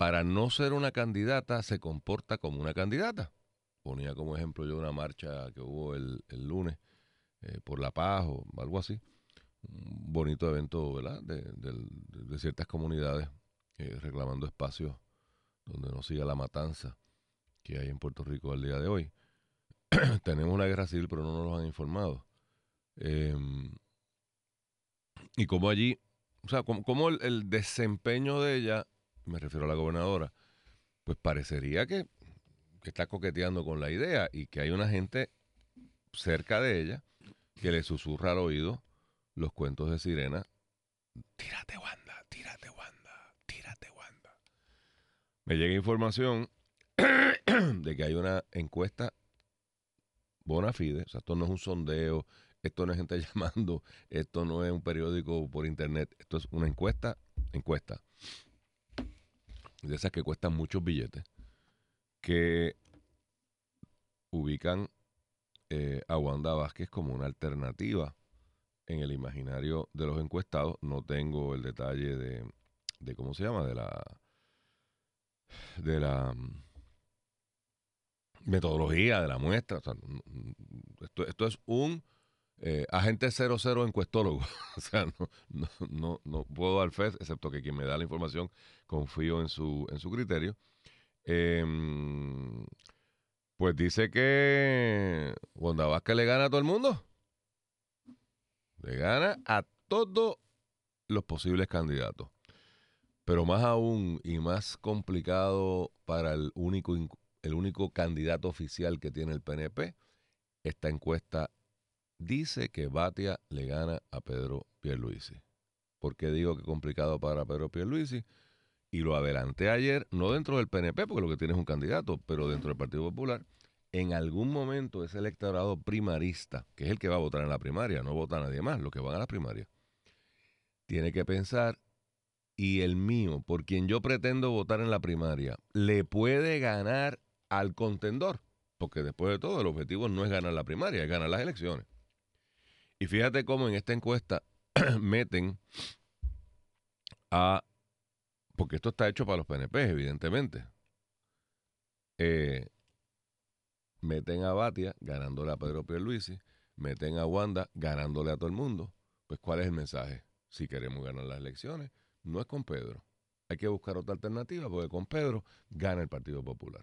para no ser una candidata se comporta como una candidata. Ponía como ejemplo yo una marcha que hubo el, el lunes eh, por la paz o algo así. Un bonito evento, ¿verdad? De, ciertas comunidades eh, reclamando espacios donde no siga la matanza que hay en Puerto Rico al día de hoy. Tenemos una guerra civil, pero no nos lo han informado. Em, y como allí, o sea, como, el desempeño de ella, me refiero a la gobernadora, pues parecería que, que está coqueteando con la idea y que hay una gente cerca de ella que le susurra al oído los cuentos de sirena. Tírate, Wanda, tírate, Wanda, tírate, Wanda. Me llega información de que hay una encuesta bona fide, o sea, esto no es un sondeo, esto no es gente llamando, esto no es un periódico por internet, esto es una encuesta, encuesta, de esas que cuestan muchos billetes, que ubican eh, a Wanda Vázquez como una alternativa en el imaginario de los encuestados. No tengo el detalle de, de cómo se llama, de la de la mm, metodología de la muestra. N- esto, esto es un eh, agente 00 encuestólogo. o sea, no, no, no, puedo dar fe, excepto que quien me da la información confío en su, en su criterio. Em, pues dice que Wanda Vázquez le gana a todo el mundo. Le gana a todos los posibles candidatos. Pero más aún y más complicado para el único, el único candidato oficial que tiene el PNP, esta encuesta dice que Batia le gana a Pedro Pierluisi. ¿Por qué digo que complicado para Pedro Pierluisi? Y lo adelanté ayer, no dentro del PNP, porque lo que tiene es un candidato, pero dentro del Partido Popular. En algún momento ese electorado primarista, que es el que va a votar en la primaria, no vota nadie más, los que van a la primaria, tiene que pensar, y el mío, por quien yo pretendo votar en la primaria, le puede ganar al contendor, porque después de todo el objetivo no es ganar la primaria, es ganar las elecciones. Y fíjate cómo en esta encuesta meten a, porque esto está hecho para los PNP, evidentemente, eh, meten a Batia ganándole a Pedro Pierluisi, meten a Wanda ganándole a todo el mundo. Pues ¿cuál es el mensaje? Si queremos ganar las elecciones, no es con Pedro. Hay que buscar otra alternativa porque con Pedro gana el Partido Popular.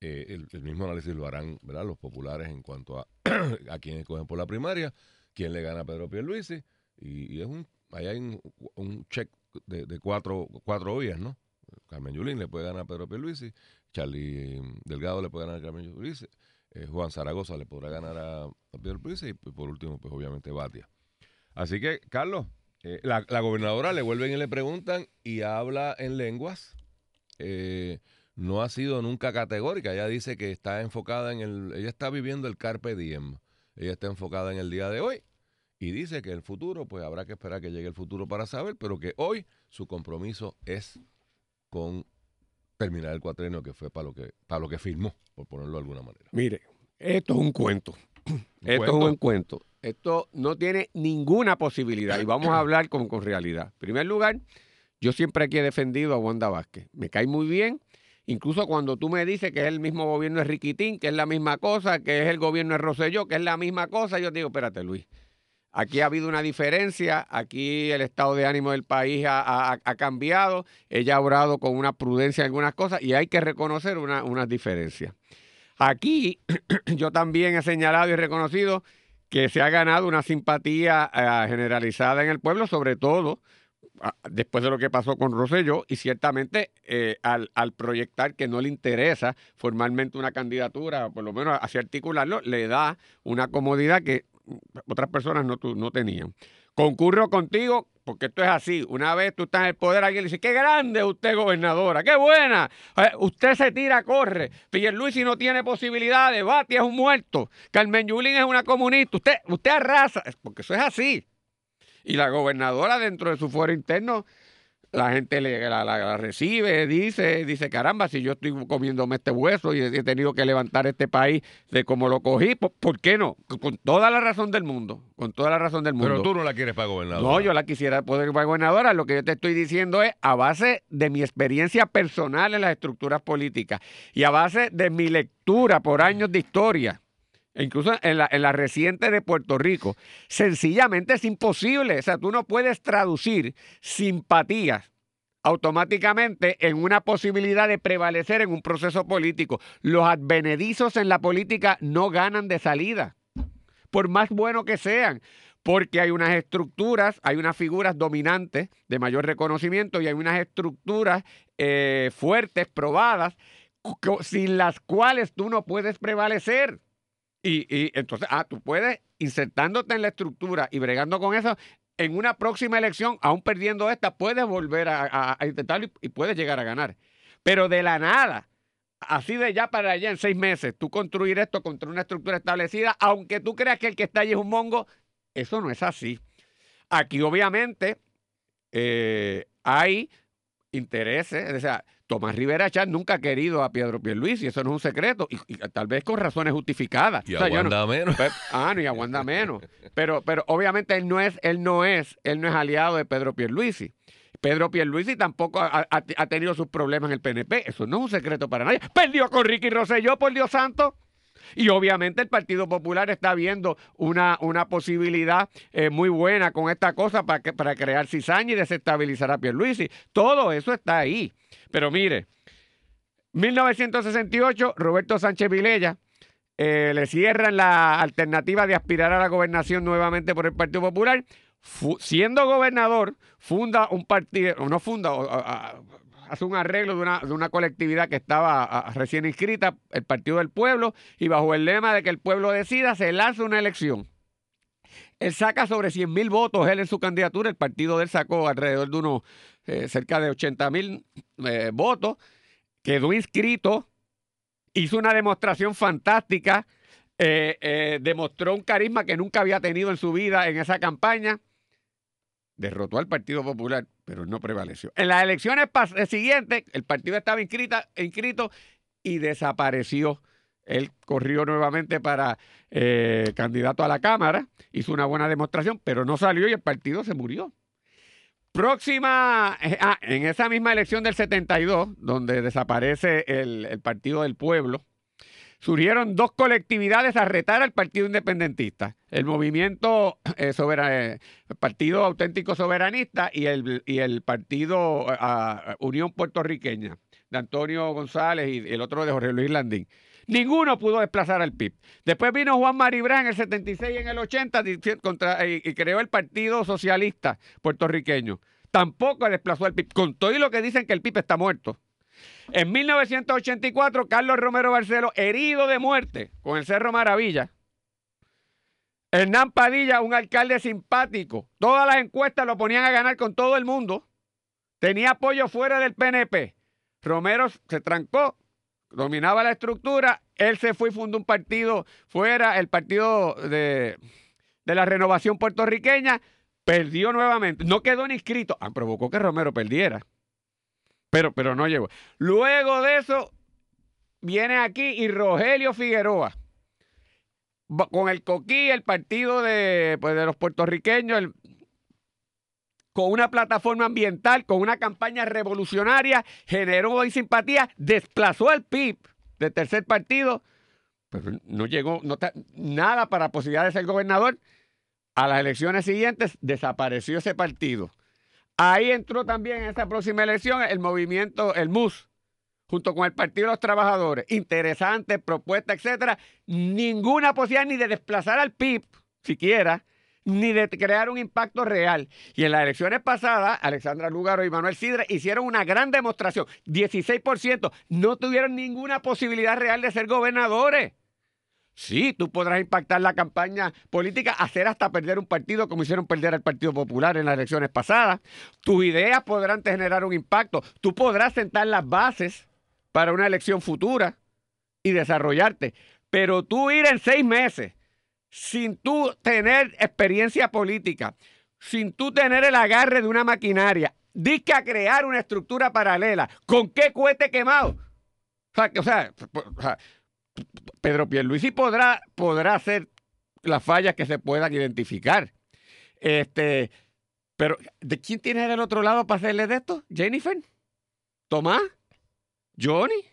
Eh, el, mismo análisis lo harán los populares en cuanto a a quién escogen por la primaria, quién le gana a Pedro Pierluisi, y, y es un, ahí hay un, un check de, cuatro, cuatro vías, ¿no? Carmen Yulín le puede ganar a Pedro Pierluisi, Charlie Delgado le puede ganar a Carmen Yulín, eh, Juan Zaragoza le podrá ganar a, Pedro Pierluisi, y por último, pues obviamente Batia. Así que, Carlos, eh, la, gobernadora le vuelven y le preguntan y habla en lenguas. No ha sido nunca categórica. Ella dice que está enfocada en el. Ella está viviendo el Carpe Diem. Ella está enfocada en el día de hoy. Y dice que el futuro, pues habrá que esperar que llegue el futuro para saber, pero que hoy su compromiso es con terminar el cuatrenio que fue para lo que, para lo que firmó, por ponerlo de alguna manera. Mire, esto es un cuento. esto cuento? es un cuento. Esto no tiene ninguna posibilidad. Y vamos a hablar con, con realidad. En primer lugar, yo siempre aquí he defendido a Wanda Vázquez. Me cae muy bien. Incluso cuando tú me dices que es el mismo gobierno de Riquitín, que es la misma cosa, que es el gobierno de Rosselló, que es la misma cosa, yo digo, espérate, Luis. Aquí ha habido una diferencia, aquí el estado de ánimo del país ha, ha- cambiado, ella ha obrado con una prudencia en algunas cosas y hay que reconocer una- unas diferencias. Aquí yo también he señalado y reconocido que se ha ganado una simpatía eh, generalizada en el pueblo, sobre todo después de lo que pasó con Rosselló y ciertamente eh, al, al proyectar que no le interesa formalmente una candidatura, por lo menos así articularlo, le da una comodidad que otras personas no, no tenían. Concurro contigo, porque esto es así. Una vez tú estás en el poder, alguien le dice, qué grande usted, gobernadora, qué buena. Eh, usted se tira, corre. Pierluisi no tiene posibilidades, Bati es un muerto. Carmen Yulín es una comunista. Usted, usted arrasa, porque eso es así. Y la gobernadora dentro de su fuero interno la gente le, la, la- la recibe, dice, dice, caramba, si yo estoy comiéndome este hueso y he, tenido que levantar este país de como lo cogí, ¿por, por qué no? Con toda la razón del mundo, con toda la razón del mundo. Pero tú no la quieres para gobernador. No, yo la quisiera poder para gobernadora. Lo que yo te estoy diciendo es a base de mi experiencia personal en las estructuras políticas y a base de mi lectura por años de historia, incluso en la, en la reciente de Puerto Rico. Sencillamente es imposible. O sea, tú no puedes traducir simpatías automáticamente en una posibilidad de prevalecer en un proceso político. Los advenedizos en la política no ganan de salida, por más bueno que sean porque hay unas estructuras, hay unas figuras dominantes de mayor reconocimiento y hay unas estructuras eh, fuertes, probadas, sin las cuales tú no puedes prevalecer. Y, y entonces, ah, tú puedes, insertándote en la estructura y bregando con eso, en una próxima elección, aún perdiendo esta, puedes volver a, intentarlo y, y puedes llegar a ganar. Pero de la nada, así de ya para allá en seis meses, tú construir esto contra una estructura establecida, aunque tú creas que el que está allí es un mongo, eso no es así. Aquí, obviamente, eh, hay intereses. O sea, Tomás Rivera Chat nunca ha querido a Pedro Pierluisi, eso no es un secreto, y, y tal vez con razones justificadas. Y O sea, yo no- aguanta menos. Pe- ah, no, y aguanta menos. Pero, pero obviamente él no es, él no es, él no es aliado de Pedro Pierluisi. Pedro Pierluisi tampoco ha, ha- ha tenido sus problemas en el PNP. Eso no es un secreto para nadie. Perdió con Ricky Rosselló, por Dios santo. Y obviamente el Partido Popular está viendo una, una posibilidad eh, muy buena con esta cosa para, que, para crear cizaña y desestabilizar a Pierluisi. Todo eso está ahí. Pero mire, 1968, Roberto Sánchez Vilella eh, le cierran la alternativa de aspirar a la gobernación nuevamente por el Partido Popular. Siendo gobernador, funda un partido, no funda, hace un arreglo de una, de una colectividad que estaba recién inscrita, el Partido del Pueblo, y bajo el lema de que el pueblo decida, se lanza una elección. Él saca sobre 100 mil votos, él en su candidatura, el partido de él sacó alrededor de unos eh, cerca de 80 mil eh, votos, quedó inscrito, hizo una demostración fantástica, eh, demostró un carisma que nunca había tenido en su vida en esa campaña, derrotó al Partido Popular, pero no prevaleció. En las elecciones eh, siguientes, el partido estaba inscrito y desapareció. Él corrió nuevamente para eh, candidato a la Cámara, hizo una buena demostración, pero no salió y el partido se murió. Próxima, eh, ah, en esa misma elección del 72, donde desaparece el, el Partido del Pueblo, surgieron dos colectividades a retar al Partido Independentista. El movimiento eh, eh, Partido Auténtico Soberanista y el, y el Partido eh, Unión Puertorriqueña, de Antonio González y el otro de Jorge Luis Landín. Ninguno pudo desplazar al PIB. Después vino Juan Maribrán en el 76 y en el 80 dici- contra- y, y creó el Partido Socialista Puertorriqueño. Tampoco desplazó al PIB. Con todo y lo que dicen que el PIB está muerto. En 1984, Carlos Romero Barceló, herido de muerte con el Cerro Maravilla. Hernán Padilla, un alcalde simpático. Todas las encuestas lo ponían a ganar con todo el mundo. Tenía apoyo fuera del PNP. Romero se trancó, dominaba la estructura. Él se fue y fundó un partido fuera, el partido de, de la renovación puertorriqueña. Perdió nuevamente. No quedó ni inscrito. Ah, provocó que Romero perdiera. Pero, pero no llegó. Luego de eso, viene aquí y Rogelio Figueroa. Con el Coquí, el partido de, pues, de los puertorriqueños, con una plataforma ambiental, con una campaña revolucionaria, generó hoy simpatía, desplazó al PIB del tercer partido, pero no llegó no nada para posibilidad de ser gobernador. A las elecciones siguientes desapareció ese partido. Ahí entró también en esa próxima elección el movimiento, el MUS, junto con el Partido de los Trabajadores. Interesante, propuesta, etcétera. Ninguna posibilidad ni de desplazar al PIB, siquiera, ni de crear un impacto real. Y en las elecciones pasadas, Alexandra Lugaro y Manuel Sidre hicieron una gran demostración. 16% no tuvieron ninguna posibilidad real de ser gobernadores. Sí, tú podrás impactar la campaña política, hacer hasta perder un partido como hicieron perder al Partido Popular en las elecciones pasadas. Tus ideas podrán generar un impacto. Tú podrás sentar las bases para una elección futura y desarrollarte. Pero tú ir en seis meses sin tú tener experiencia política, sin tú tener el agarre de una maquinaria, Dice a crear una estructura paralela. ¿Con qué cohete quemado? O sea, o sea, o sea, Pedro Pierluisi podrá, podrá hacer las fallas que se puedan identificar. Este, pero, ¿de quién tiene del otro lado para hacerle de esto? ¿Jennifer? ¿Tomás? ¿Johnny?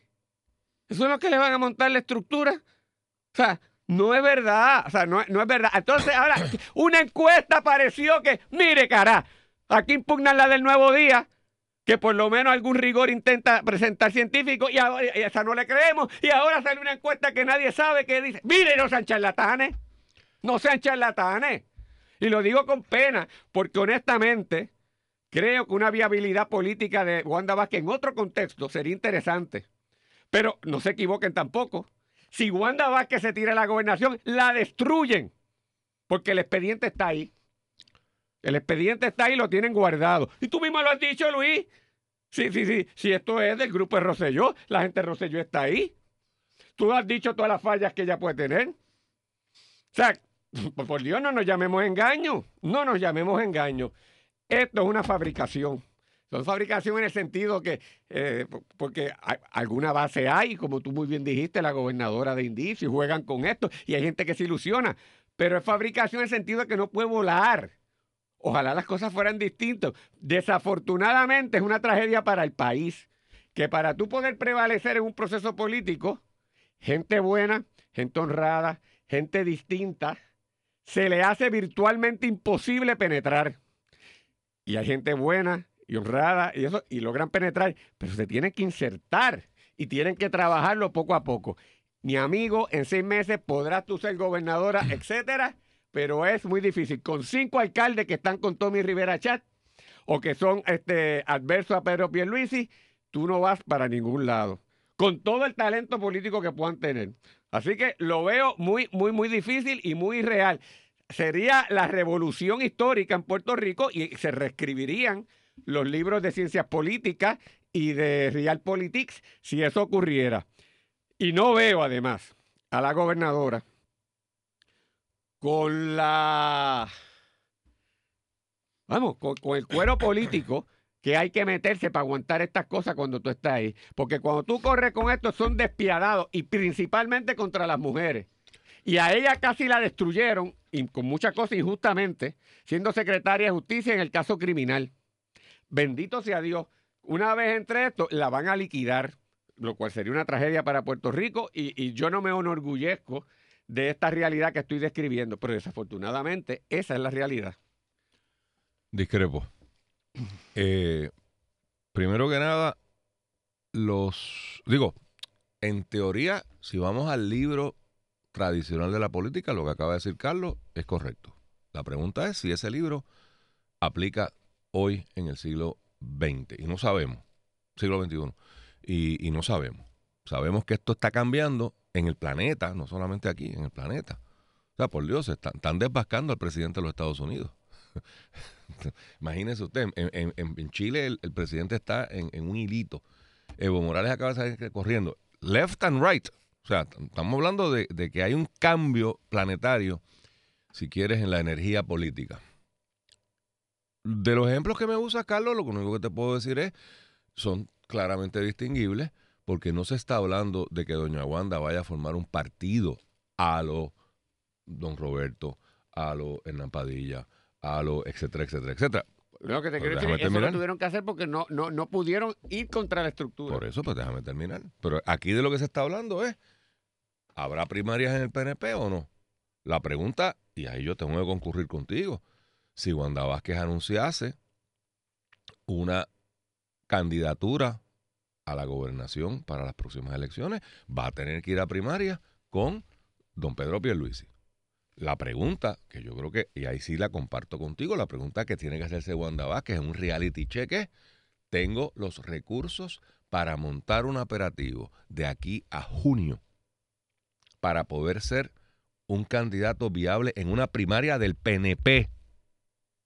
¿Eso es lo que le van a montar la estructura? O sea, no es verdad. O sea, no, es- no es verdad. Entonces, ahora, una encuesta apareció que, mire, cara, aquí impugnan la del nuevo día, que por lo menos algún rigor intenta presentar científico y, ahora, esa no le creemos. Y ahora sale una encuesta que nadie sabe que dice, mire, no sean charlatanes. No sean charlatanes. Y lo digo con pena, porque honestamente creo que una viabilidad política de Wanda Vázquez en otro contexto sería interesante. Pero no se equivoquen tampoco. Si Wanda Vázquez se tira a la gobernación, la destruyen. Porque el expediente está ahí. El expediente está ahí lo tienen guardado. Y tú mismo lo has dicho, Luis. Sí, sí, sí. Si esto es del grupo de Rosselló, la gente de Rosselló está ahí. Tú has dicho todas las fallas que ella puede tener. O sea, por, Dios, no nos llamemos engaño. No nos llamemos engaño. Esto es una fabricación. Son fabricación en el sentido que, eh, po- porque alguna base hay, como tú muy bien dijiste, la gobernadora de Indicio, y juegan con esto, y hay gente que se ilusiona. Pero es fabricación en el sentido de que no puede volar. Ojalá las cosas fueran distintas. Desafortunadamente es una tragedia para el país, que para tú poder prevalecer en un proceso político, gente buena, gente honrada, gente distinta, se le hace virtualmente imposible penetrar. Y hay gente buena y honrada y eso, y logran penetrar, pero se tienen que insertar y tienen que trabajarlo poco a poco. Mi amigo, en seis meses podrás tú ser gobernadora, etcétera, pero es muy difícil. Con cinco alcaldes que están con Tommy Rivera Chat o que son este, adversos a Pedro Pierluisi, tú no vas para ningún lado. Con todo el talento político que puedan tener. Así que lo veo muy, muy, muy difícil y muy real. Sería la revolución histórica en Puerto Rico y se reescribirían los libros de ciencias políticas y de Realpolitics si eso ocurriera. Y no veo además a la gobernadora con la, vamos, con, el cuero político que hay que meterse para aguantar estas cosas cuando tú estás ahí. Porque cuando tú corres con esto son despiadados y principalmente contra las mujeres. Y a ella casi la destruyeron, y con muchas cosas injustamente, siendo secretaria de justicia en el caso criminal. Bendito sea Dios. Una vez entre esto, la van a liquidar, lo cual sería una tragedia para Puerto Rico, y, y yo no me enorgullezco de esta realidad que estoy describiendo, pero desafortunadamente esa es la realidad. Discrepo. Eh, primero que nada, los. Digo, en teoría, si vamos al libro tradicional de la política, lo que acaba de decir Carlos es correcto. La pregunta es si ese libro aplica hoy en el siglo XX. Y no sabemos. Siglo XXI. Y, y no sabemos. Sabemos que esto está cambiando en el planeta, no solamente aquí, en el planeta. O sea, por Dios, están, están desbascando al presidente de los Estados Unidos. Imagínese usted, en, en- en- Chile el, el presidente está en, en un hilito. Evo Morales acaba de salir corriendo. Left and right. O sea, estamos hablando de, de que hay un cambio planetario, si quieres, en la energía política. De los ejemplos que me usa Carlos, lo único que te puedo decir es, son claramente distinguibles, porque no se está hablando de que Doña Wanda vaya a formar un partido a lo Don Roberto, a lo Hernán Padilla, a lo etcétera, etcétera, etcétera. Lo que te quiero decir, eso lo tuvieron que hacer porque no, no, no pudieron ir contra la estructura. Por eso, pues déjame terminar. Pero aquí de lo que se está hablando es, ¿habrá primarias en el PNP o no? La pregunta, y ahí yo tengo que concurrir contigo, si Wanda Vázquez anunciase una candidatura a la gobernación para las próximas elecciones, va a tener que ir a primaria con don Pedro Pierluisi. La pregunta, que yo creo que, y ahí sí la comparto contigo, la pregunta que tiene que hacerse Wanda Vázquez en un reality check es, tengo los recursos para montar un operativo de aquí a junio para poder ser un candidato viable en una primaria del PNP.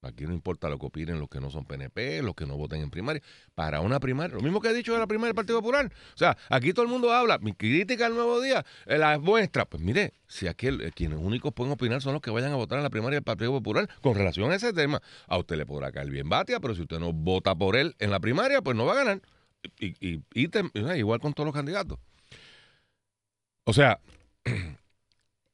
Aquí no importa lo que opinen los que no son PNP, los que no voten en primaria. Para una primaria, lo mismo que he dicho de la primaria del Partido Popular. O sea, aquí todo el mundo habla, mi crítica al nuevo día, eh, la muestra. Pues mire, si aquí eh, quienes únicos pueden opinar son los que vayan a votar en la primaria del Partido Popular con relación a ese tema. A usted le podrá caer bien Batia, pero si usted no vota por él en la primaria, pues no va a ganar. Y, y, igual con todos los candidatos. O sea,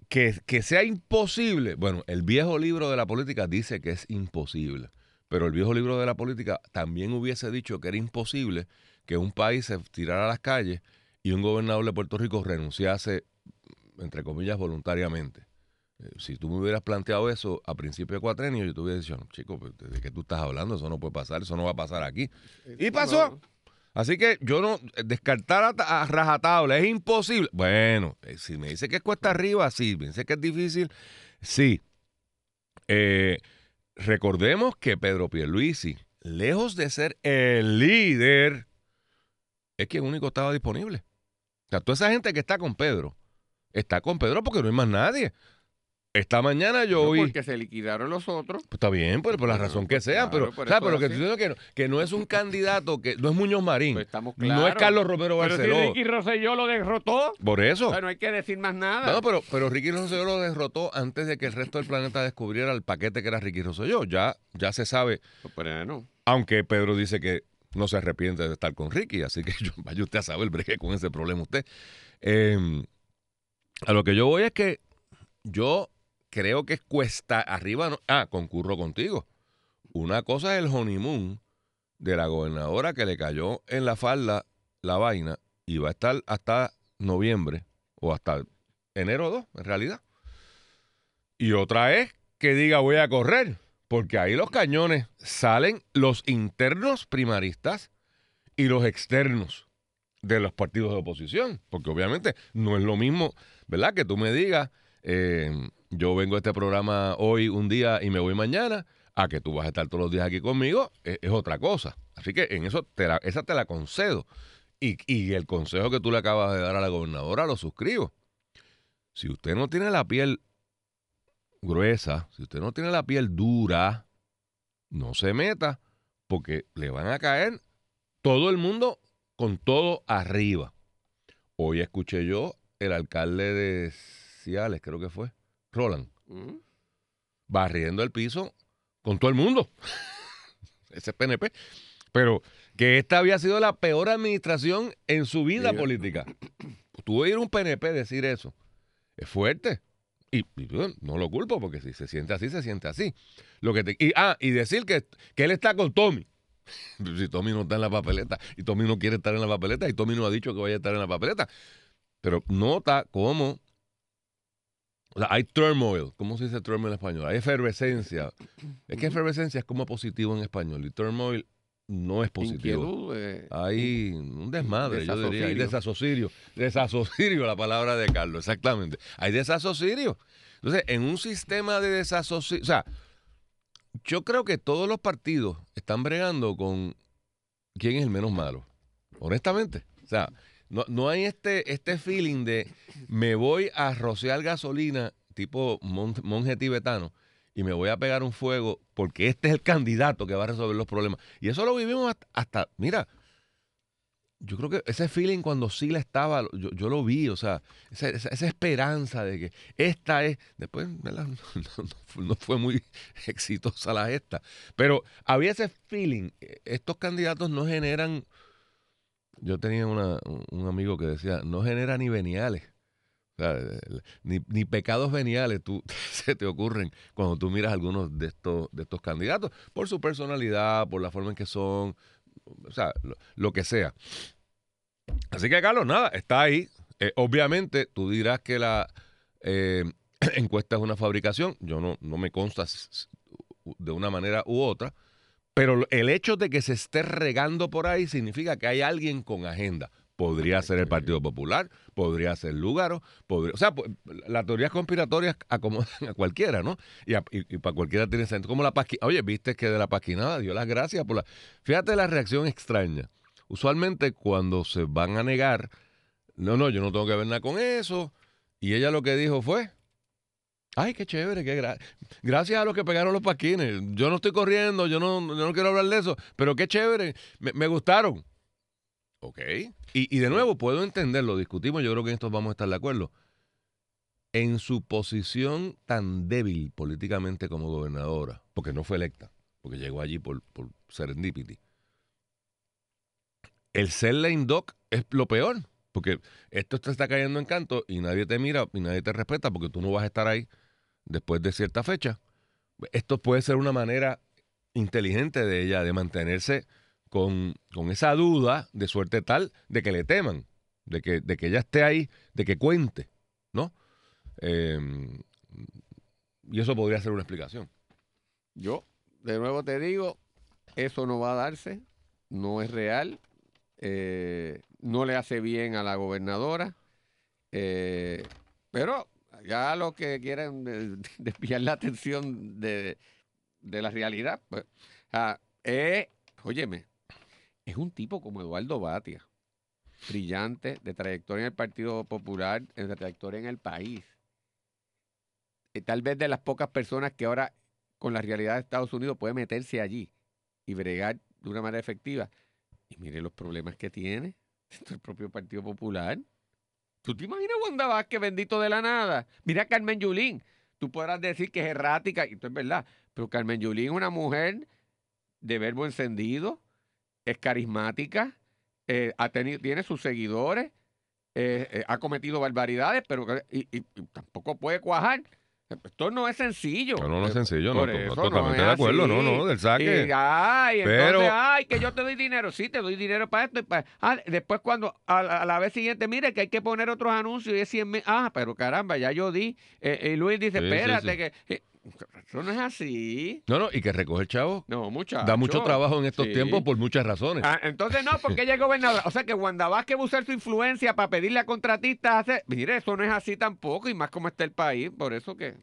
que, que sea imposible. Bueno, el viejo libro de la política dice que es imposible. Pero el viejo libro de la política también hubiese dicho que era imposible que un país se tirara a las calles y un gobernador de Puerto Rico renunciase, entre comillas, voluntariamente. Eh, si tú me hubieras planteado eso a principio de cuatrenio, yo te hubiera dicho, chico, pues, ¿de qué tú estás hablando? Eso no puede pasar, eso no va a pasar aquí. Y pasó. Así que yo no, descartar a, rajatabla es imposible. Bueno, eh, si me dice que es cuesta arriba, sí. Me dice que es difícil, sí. Eh, recordemos que Pedro Pierluisi, lejos de ser el líder, es quien único estaba disponible. O sea, toda esa gente que está con Pedro, está con Pedro porque no hay más nadie. Esta mañana yo oí. Porque se liquidaron los otros. Pues está bien, por, por la razón que sea. pero, sea, pero que estoy diciendo que no, que no es un candidato, que no es Muñoz Marín. Pues estamos No es Carlos Romero Barceló. Pero si Ricky Rosselló lo derrotó. Por eso. no hay que decir más nada. No, pero, pero Ricky Rosselló lo derrotó antes de que el resto del planeta descubriera el paquete que era Ricky Rosselló. Ya, ya se sabe. Pero no. Aunque Pedro dice que no se arrepiente de estar con Ricky, así que yo, vaya usted a saber el breque con ese problema usted. Em, a lo que yo voy es que yo creo que es cuesta arriba. ah, concurro contigo. Una cosa es el honeymoon de la gobernadora que le cayó en la falda la vaina y va a estar hasta noviembre o hasta enero 2, en realidad. Y otra es que diga voy a correr, porque ahí los cañones salen los internos primaristas y los externos de los partidos de oposición, porque obviamente no es lo mismo, ¿verdad? Que tú me digas, eh, yo vengo a este programa hoy un día y me voy mañana, a que tú vas a estar todos los días aquí conmigo, es, otra cosa. Así que en eso te esa te la concedo. Y, y, el consejo que tú le acabas de dar a la gobernadora lo suscribo. Si usted no tiene la piel gruesa, si usted no tiene la piel dura, no se meta, porque le van a caer todo el mundo con todo arriba. Hoy escuché yo el alcalde de Ciales, creo que fue, Roland, barriendo el piso con todo el mundo. Ese es PNP. Pero que esta había sido la peor administración en su vida política. Tú oír un PNP decir eso. Es fuerte. Y, no lo culpo porque si se siente así, se siente así. Lo que y, ah, y decir que, que él está con Tommy. Si Tommy no está en la papeleta y Tommy no quiere estar en la papeleta y Tommy no ha dicho que vaya a estar en la papeleta. Pero nota cómo hay turmoil. ¿Cómo se dice turmoil en español? Hay efervescencia. Es que efervescencia es como positivo en español y turmoil no es positivo. Eh, hay un desmadre, yo diría. Hay desasocirio. Desasocirio, la palabra de Carlos, exactamente. Hay desasocirio. Entonces, en un sistema de desasocirio. O sea, yo creo que todos los partidos están bregando con quién es el menos malo. Honestamente. O sea, no, no hay este, este feeling de me voy a rociar gasolina tipo monje tibetano y me voy a pegar un fuego porque este es el candidato que va a resolver los problemas. Y eso lo vivimos hasta, mira, yo creo que ese feeling cuando Sila estaba, yo, lo vi, o sea, esa, esperanza de que esta es, después no, fue muy exitosa la esta, pero había ese feeling, estos candidatos no generan yo tenía un amigo que decía, no genera ni veniales. ni, pecados veniales tú, se te ocurren cuando tú miras algunos de estos, de estos candidatos, por su personalidad, por la forma en que son, o sea, lo, que sea. Así que, Carlos, nada, está ahí. Eh, obviamente, tú dirás que la eh, encuesta es una fabricación. Yo no, no me consta de una manera u otra. Pero el hecho de que se esté regando por ahí significa que hay alguien con agenda. Podría ser el Partido Popular, podría ser Lugaro, podría, o sea, las teorías conspiratorias acomodan a cualquiera, ¿no? Y, para cualquiera tiene sentido. Como la pasquinada. Oye, viste que de la pasquinada dio las gracias por la. Fíjate la reacción extraña. Usualmente cuando se van a negar, no, no, yo no tengo que ver nada con eso. Y ella lo que dijo fue, Ay, qué chévere, qué gra- gracias a los que pegaron los paquines. Yo no estoy corriendo, yo no, yo no quiero hablar de eso, pero qué chévere, me, gustaron. Ok. Y, de nuevo, puedo entenderlo, discutimos, yo creo que en esto vamos a estar de acuerdo. En su posición tan débil políticamente como gobernadora, porque no fue electa, porque llegó allí por, por serendipity, el ser lame duck es lo peor, porque esto te está cayendo en canto y nadie te mira y nadie te respeta porque tú no vas a estar ahí después de cierta fecha. Esto puede ser una manera inteligente de ella de mantenerse con, con esa duda de suerte tal de que le teman, de que, de que ella esté ahí, de que cuente, ¿no? Eh, y eso podría ser una explicación. Yo, de nuevo te digo, eso no va a darse, no es real, eh, no le hace bien a la gobernadora, eh, pero ya los que quieren de- desviar la atención de, de la realidad, pues, ah, eh, óyeme, es un tipo como Eduardo Batia, brillante, de trayectoria en el Partido Popular, de trayectoria en el país. Eh, tal vez de las pocas personas que ahora con la realidad de Estados Unidos puede meterse allí y bregar de una manera efectiva. Y mire los problemas que tiene dentro del propio Partido Popular. ¿Tú te imaginas Wanda Vázquez, bendito de la nada? Mira a Carmen Yulín. Tú podrás decir que es errática, y esto es verdad, pero Carmen Yulín es una mujer de verbo encendido, es carismática, eh, ha tenido, tiene sus seguidores, eh, eh, ha cometido barbaridades, pero y tampoco puede cuajar. Esto no es sencillo. No, no, no es Eh, sencillo, no, eso totalmente no de acuerdo, así. no, no, del saque. Y, ay, Pero- entonces, ay, que yo te doy dinero. Sí, te doy dinero para esto. y para- Ah, después cuando a, la- a la vez siguiente, mire que hay que poner otros anuncios y es 100 mil. Ah, pero caramba, ya yo di. Eh, y Luis dice, Sí, sí, espérate, sí. que... eso no es así. No, no, y que recoge el chavo No, da mucho trabajo en estos Sí. tiempos por muchas razones. Ah, entonces no, porque ella es gobernadora. O sea que Wanda Vázquez va a usar su influencia para pedirle a contratistas hacer. Mire, eso no es así tampoco, y más como está el país. Por eso que